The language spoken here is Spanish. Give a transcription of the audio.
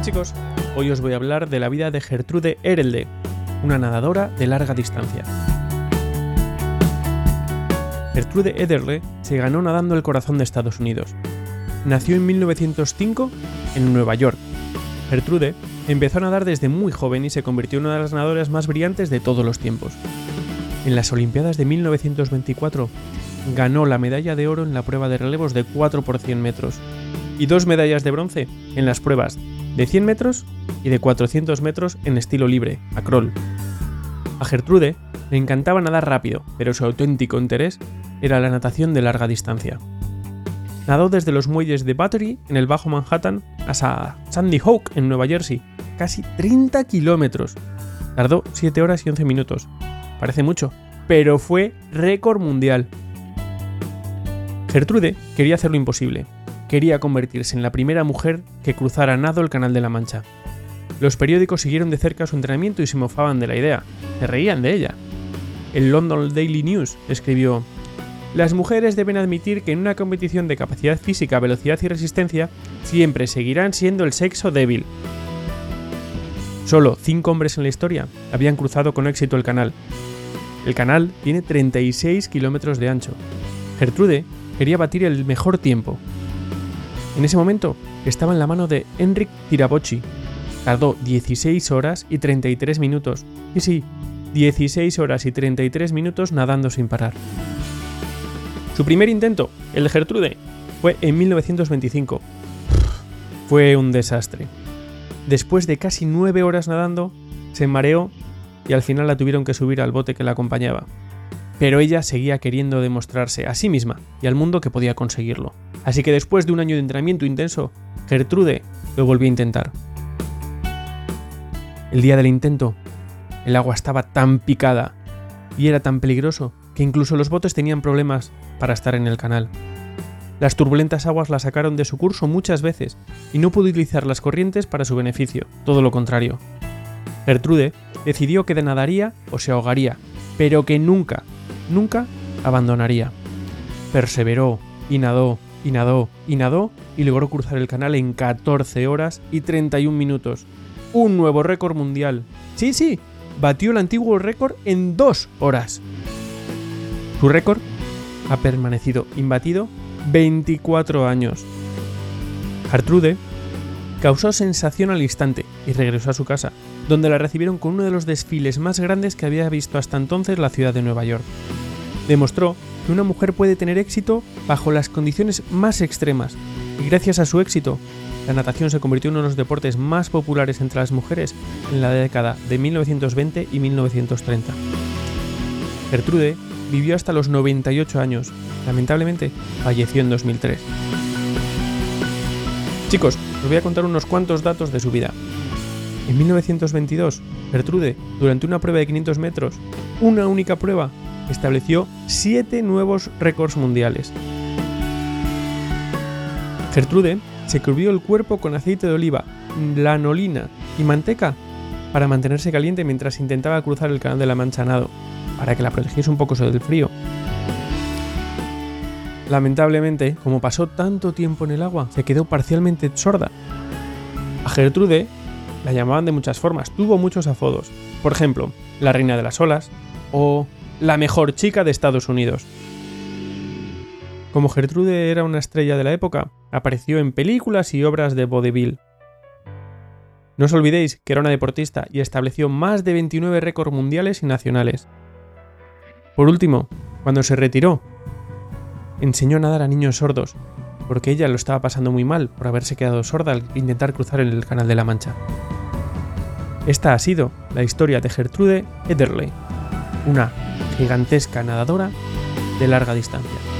chicos, hoy os voy a hablar de la vida de Gertrude Erelde, una nadadora de larga distancia. Gertrude Ederle se ganó nadando el corazón de Estados Unidos. Nació en 1905 en Nueva York. Gertrude empezó a nadar desde muy joven y se convirtió en una de las nadadoras más brillantes de todos los tiempos. En las Olimpiadas de 1924 ganó la medalla de oro en la prueba de relevos de 4 por 100 metros y dos medallas de bronce en las pruebas de 100 metros y de 400 metros en estilo libre, a crawl. A Gertrude le encantaba nadar rápido, pero su auténtico interés era la natación de larga distancia. Nadó desde los muelles de Battery en el Bajo Manhattan hasta Sandy Hook en Nueva Jersey, casi 30 kilómetros. Tardó 7 horas y 11 minutos. Parece mucho, pero fue récord mundial. Gertrude quería hacer lo imposible, quería convertirse en la primera mujer que cruzara a nado el Canal de la Mancha. Los periódicos siguieron de cerca su entrenamiento y se mofaban de la idea, se reían de ella. El London Daily News escribió, Las mujeres deben admitir que en una competición de capacidad física, velocidad y resistencia, siempre seguirán siendo el sexo débil. Solo cinco hombres en la historia habían cruzado con éxito el canal. El canal tiene 36 kilómetros de ancho. Gertrude quería batir el mejor tiempo, en ese momento estaba en la mano de Enric Tirabocci. Tardó 16 horas y 33 minutos. Y sí, 16 horas y 33 minutos nadando sin parar. Su primer intento, el de Gertrude, fue en 1925. Fue un desastre. Después de casi 9 horas nadando, se mareó y al final la tuvieron que subir al bote que la acompañaba. Pero ella seguía queriendo demostrarse a sí misma y al mundo que podía conseguirlo. Así que después de un año de entrenamiento intenso, Gertrude lo volvió a intentar. El día del intento, el agua estaba tan picada y era tan peligroso que incluso los botes tenían problemas para estar en el canal. Las turbulentas aguas la sacaron de su curso muchas veces y no pudo utilizar las corrientes para su beneficio, todo lo contrario. Gertrude decidió que nadaría o se ahogaría, pero que nunca, nunca abandonaría. Perseveró y nadó y nadó y nadó y logró cruzar el canal en 14 horas y 31 minutos. Un nuevo récord mundial. Sí, sí, batió el antiguo récord en 2 horas. Su récord ha permanecido imbatido 24 años. Gertrude causó sensación al instante y regresó a su casa, donde la recibieron con uno de los desfiles más grandes que había visto hasta entonces la ciudad de Nueva York. Demostró que una mujer puede tener éxito bajo las condiciones más extremas, y gracias a su éxito, la natación se convirtió en uno de los deportes más populares entre las mujeres en la década de 1920 y 1930. Gertrude vivió hasta los 98 años, lamentablemente falleció en 2003. Chicos, os voy a contar unos cuantos datos de su vida. En 1922, Gertrude, durante una prueba de 500 metros, una única prueba, estableció siete nuevos récords mundiales. Gertrude se cubrió el cuerpo con aceite de oliva, lanolina y manteca para mantenerse caliente mientras intentaba cruzar el canal de la Mancha nado, para que la protegiese un poco del frío. Lamentablemente, como pasó tanto tiempo en el agua, se quedó parcialmente sorda. A Gertrude la llamaban de muchas formas, tuvo muchos afodos. Por ejemplo, la reina de las olas o la mejor chica de Estados Unidos. Como Gertrude era una estrella de la época, apareció en películas y obras de vaudeville. No os olvidéis que era una deportista y estableció más de 29 récords mundiales y nacionales. Por último, cuando se retiró, enseñó a nadar a niños sordos, porque ella lo estaba pasando muy mal por haberse quedado sorda al intentar cruzar el Canal de la Mancha. Esta ha sido la historia de Gertrude Ederle, una gigantesca nadadora de larga distancia.